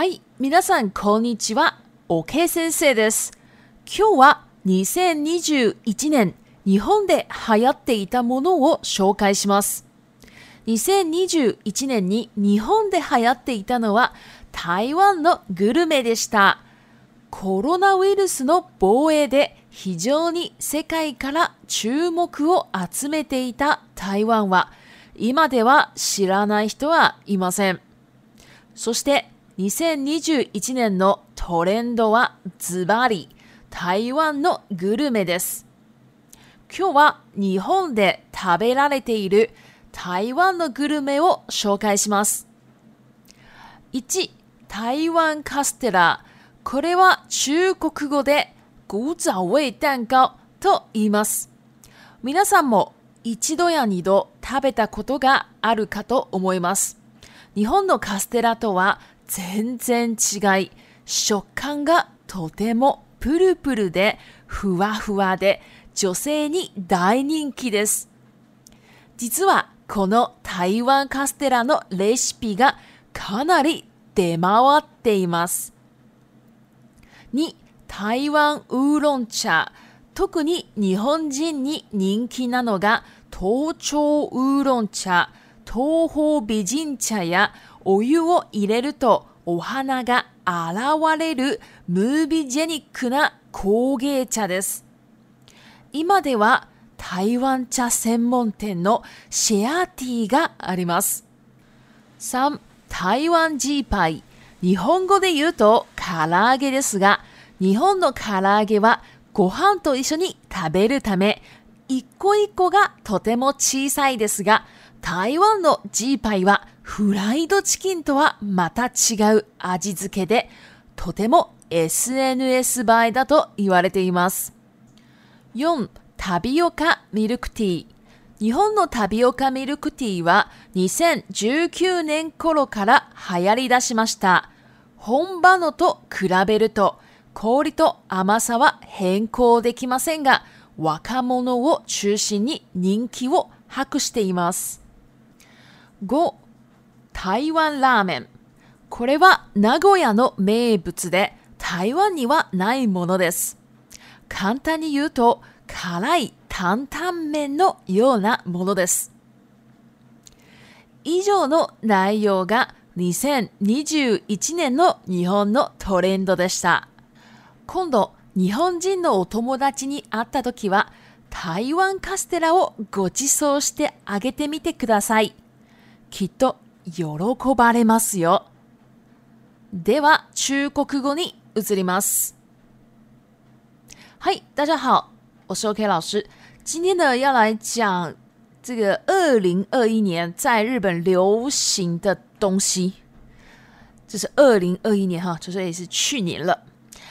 はい、皆さん、こんにちは。オケ先生です。今日は2021年、日本で流行っていたものを紹介します。2021年に日本で流行っていたのは、台湾のグルメでした。コロナウイルスの防衛で非常に世界から注目を集めていた台湾は、今では知らない人はいません。そして2021年のトレンドはズバリ台湾のグルメです。今日は日本で食べられている台湾のグルメを紹介します。1、台湾カステラ。これは中国語で古早味蛋糕と言います。皆さんも一度や二度食べたことがあるかと思います。日本のカステラとは全然違い、食感がとてもプルプルでふわふわで女性に大人気です。実はこの台湾カステラのレシピがかなり出回っています。2、台湾ウーロン茶。特に日本人に人気なのが、東朝ウーロン茶、東方美人茶やお湯を入れるとお花が現れるムービージェニックな工芸茶です。今では台湾茶専門店のシェアティーがあります。3. 台湾ジーパイ。日本語で言うと唐揚げですが、日本の唐揚げはご飯と一緒に食べるため、一個一個がとても小さいですが、台湾のジーパイはフライドチキンとはまた違う味付けで、とても SNS 映えだと言われています。4、タビオカミルクティー。日本のタビオカミルクティーは2019年頃から流行り出しました。本場のと比べると氷と甘さは変更できませんが若者を中心に人気を博しています。5. 台湾ラーメン。これは名古屋の名物で、台湾にはないものです。簡単に言うと、辛い担々麺のようなものです。以上の内容が2021年の日本のトレンドでした。今度、日本人のお友達に会った時は、台湾カステラをご馳走してあげてみてください。きっと喜ばれますよ。では中国語に移ります。嗨，大家好，我是 OK 老师。今天呢要来讲这个二零二一年在日本流行的东西。这是二零二一年哈，所也是去年了。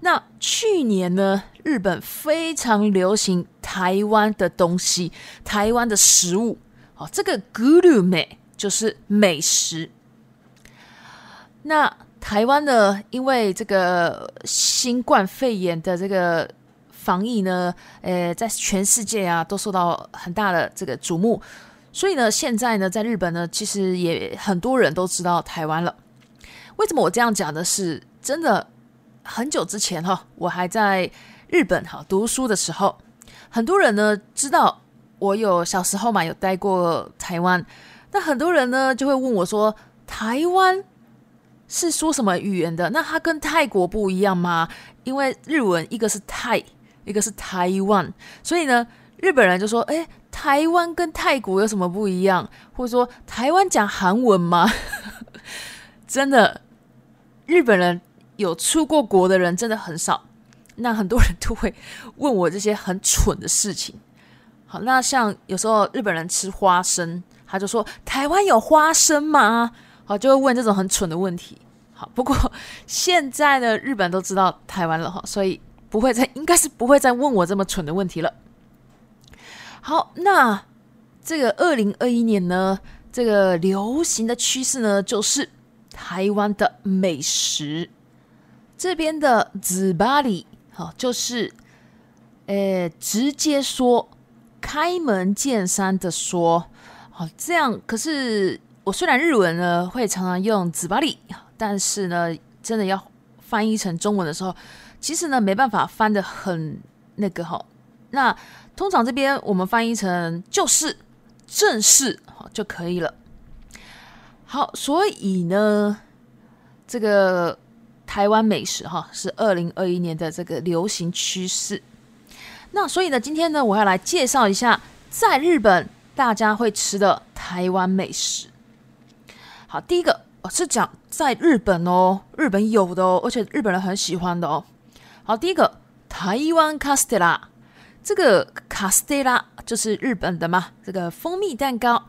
那去年呢，日本非常流行台湾的东西，台湾的食物。哦，这个グルメ。就是美食。那台湾呢？因为这个新冠肺炎的这个防疫呢，呃，在全世界啊都受到很大的这个瞩目，所以呢，现在呢，在日本呢，其实也很多人都知道台湾了。为什么我这样讲的是真的？很久之前哈，我还在日本哈读书的时候，很多人呢知道我有小时候嘛有待过台湾。那很多人呢就会问我，说台湾是说什么语言的？那它跟泰国不一样吗？因为日文一个是泰，一个是台湾，所以呢日本人就说，哎，台湾跟泰国有什么不一样？或者说台湾讲韩文吗？真的，日本人有出过国的人真的很少。那很多人都会问我这些很蠢的事情。好，那像有时候日本人吃花生。他就说：“台湾有花生吗？”好，就会问这种很蠢的问题。好，不过 现在呢，日本都知道台湾了，哈，所以不会再，应该是不会再问我这么蠢的问题了。好，那这个二零二一年呢，这个流行的趋势呢，就是台湾的美食。这边的紫巴里，好，就是，哎，直接说，开门见山的说。哦，这样可是我虽然日文呢会常常用“子巴利”，但是呢，真的要翻译成中文的时候，其实呢没办法翻的很那个哈。那通常这边我们翻译成就是“正式”好就可以了。好，所以呢，这个台湾美食哈是二零二一年的这个流行趋势。那所以呢，今天呢我要来介绍一下在日本。大家会吃的台湾美食，好，第一个是讲在日本哦，日本有的哦，而且日本人很喜欢的哦。好，第一个台湾 castella，这个 castella 就是日本的嘛，这个蜂蜜蛋糕，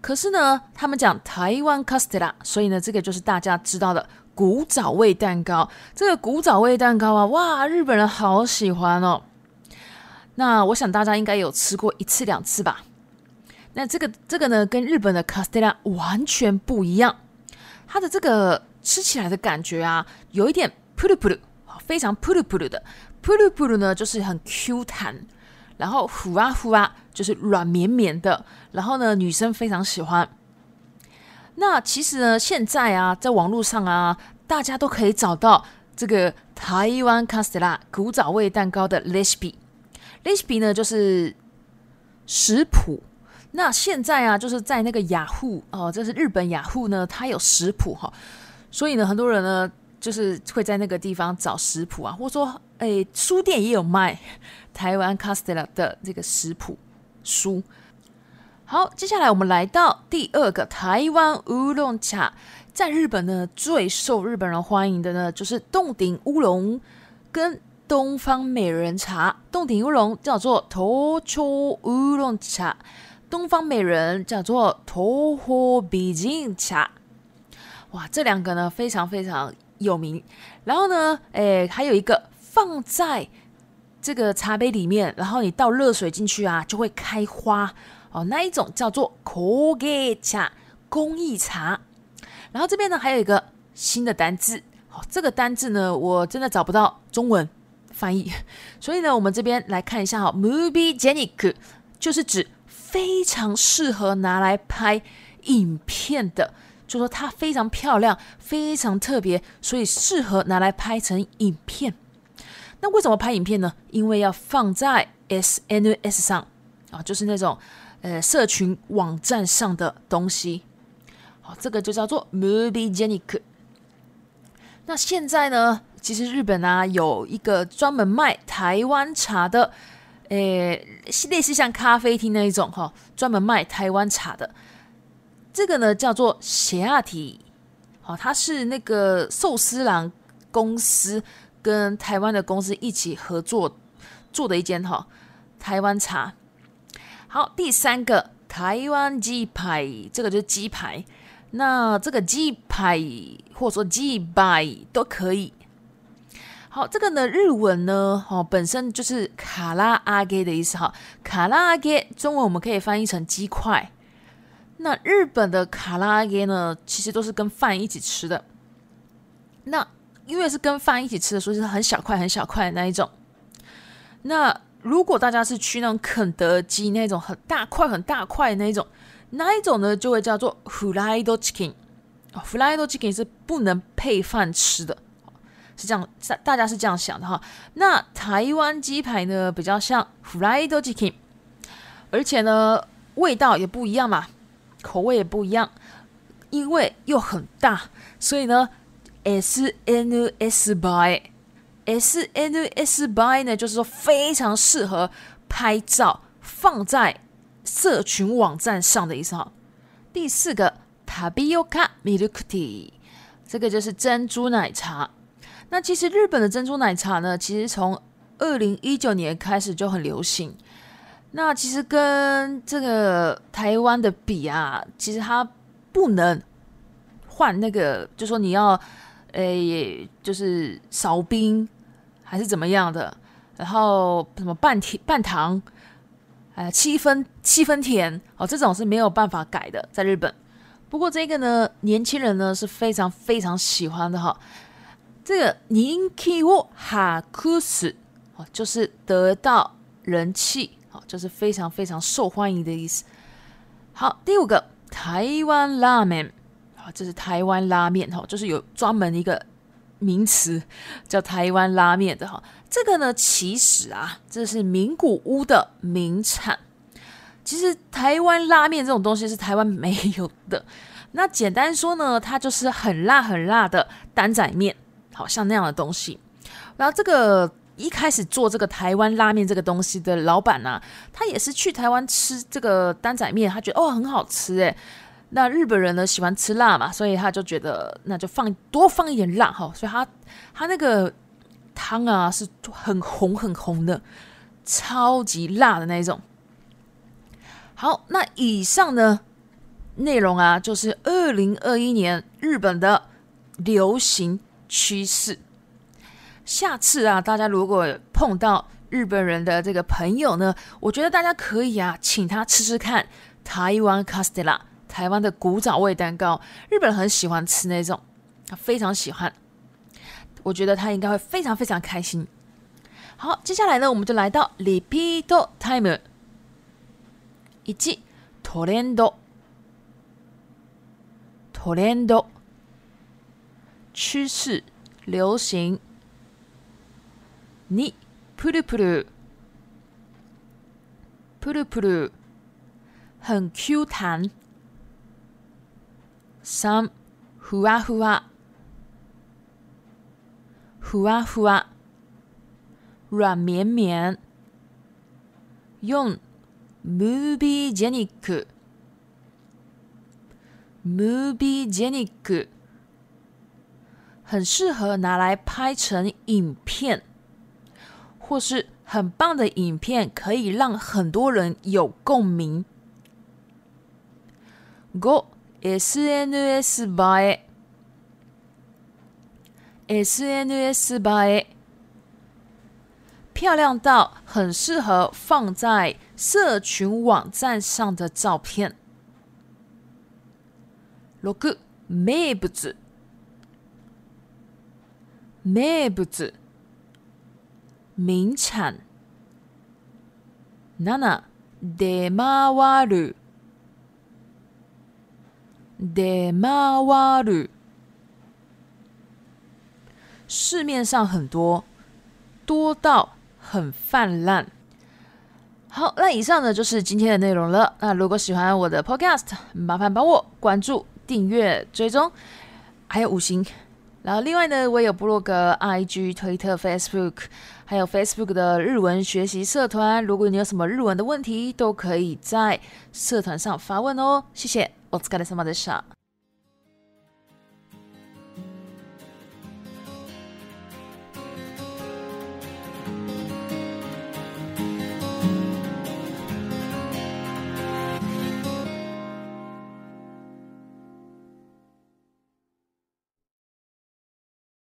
可是呢，他们讲台湾 castella，所以呢，这个就是大家知道的古早味蛋糕。这个古早味蛋糕啊，哇，日本人好喜欢哦。那我想大家应该有吃过一次两次吧。那这个这个呢，跟日本的卡斯特拉完全不一样，它的这个吃起来的感觉啊，有一点扑噜扑噜，非常扑噜扑噜的，扑噜扑噜呢就是很 Q 弹，然后呼啊呼啊就是软绵绵的，然后呢女生非常喜欢。那其实呢，现在啊，在网络上啊，大家都可以找到这个台湾卡斯特拉古早味蛋糕的 recipe，recipe 呢就是食谱。那现在啊，就是在那个雅虎哦，这是日本雅虎呢，它有食谱哈，所以呢，很多人呢就是会在那个地方找食谱啊，或者说，哎，书店也有卖台湾 Castella 的这个食谱书。好，接下来我们来到第二个台湾乌龙茶，在日本呢最受日本人欢迎的呢就是洞顶乌龙跟东方美人茶。洞顶乌龙叫做头 o 乌龙茶。东方美人叫做头火比金茶，哇，这两个呢非常非常有名。然后呢，诶，还有一个放在这个茶杯里面，然后你倒热水进去啊，就会开花哦。那一种叫做苦给茶工艺茶。然后这边呢还有一个新的单字，好，这个单字呢我真的找不到中文翻译，所以呢，我们这边来看一下哈，movie j e n n i c 就是指。非常适合拿来拍影片的，就说它非常漂亮，非常特别，所以适合拿来拍成影片。那为什么拍影片呢？因为要放在 SNS 上啊，就是那种呃社群网站上的东西。好，这个就叫做 Movie Genic。那现在呢，其实日本啊有一个专门卖台湾茶的。诶，类似像咖啡厅那一种哈，专门卖台湾茶的，这个呢叫做斜亚提，好，它是那个寿司郎公司跟台湾的公司一起合作做的一间哈台湾茶。好，第三个台湾鸡排，这个就是鸡排，那这个鸡排或者说鸡排都可以。好，这个呢，日文呢，哦，本身就是卡拉阿给的意思，哈，卡拉阿给，中文我们可以翻译成鸡块。那日本的卡拉阿给呢，其实都是跟饭一起吃的。那因为是跟饭一起吃的，所以是很小块、很小块的那一种。那如果大家是去那种肯德基那种很大块、很大块的那一种，那一种呢，就会叫做 f r e d o chicken。f r e d o chicken 是不能配饭吃的。是这样，大大家是这样想的哈。那台湾鸡排呢，比较像 Fried Chicken，而且呢，味道也不一样嘛，口味也不一样。因为又很大，所以呢，S N U S by S N U S by 呢，就是说非常适合拍照，放在社群网站上的意思哈。第四个 t a b i o c a Milk Tea，这个就是珍珠奶茶。那其实日本的珍珠奶茶呢，其实从二零一九年开始就很流行。那其实跟这个台湾的比啊，其实它不能换那个，就说你要，诶，就是少冰还是怎么样的，然后什么半甜半糖，哎，七分七分甜哦，这种是没有办法改的，在日本。不过这个呢，年轻人呢是非常非常喜欢的哈。这个人气我哈酷死哦，就是得到人气哦，就是非常非常受欢迎的意思。好，第五个台湾拉面啊，这是台湾拉面哈，就是有专门一个名词叫台湾拉面的哈。这个呢，其实啊，这是名古屋的名产。其实台湾拉面这种东西是台湾没有的。那简单说呢，它就是很辣很辣的担仔面。好像那样的东西，然后这个一开始做这个台湾拉面这个东西的老板呢，他也是去台湾吃这个担仔面，他觉得哦很好吃诶。那日本人呢喜欢吃辣嘛，所以他就觉得那就放多放一点辣哈，所以他他那个汤啊是很红很红的，超级辣的那一种。好，那以上呢内容啊，就是二零二一年日本的流行。趋势，下次啊，大家如果碰到日本人的这个朋友呢，我觉得大家可以啊，请他吃吃看台湾卡斯 l 拉，台湾的古早味蛋糕，日本人很喜欢吃那种，他非常喜欢，我觉得他应该会非常非常开心。好，接下来呢，我们就来到 repeat i m e r 以及 t o r n d 托 r 多，托 d o 趋勢、流行。二。プルプル。プルプル。很 Q 弹。ふわふわ。ふわふわ。软绵绵。四、ムービージェニック。ムービージェニック。很适合拿来拍成影片，或是很棒的影片可以让很多人有共鸣。五 SNS by SNS by 漂亮到很适合放在社群网站上的照片。六名物。名物、名产，娜 u de m a w a 瓦 u 市面上很多，多到很泛滥。好，那以上呢就是今天的内容了。那如果喜欢我的 Podcast，麻烦帮我关注、订阅、追踪，还有五星。然后另外呢，我也有博客、IG、推特、Facebook，还有 Facebook 的日文学习社团。如果你有什么日文的问题，都可以在社团上发问哦。谢谢，お疲れ様でした。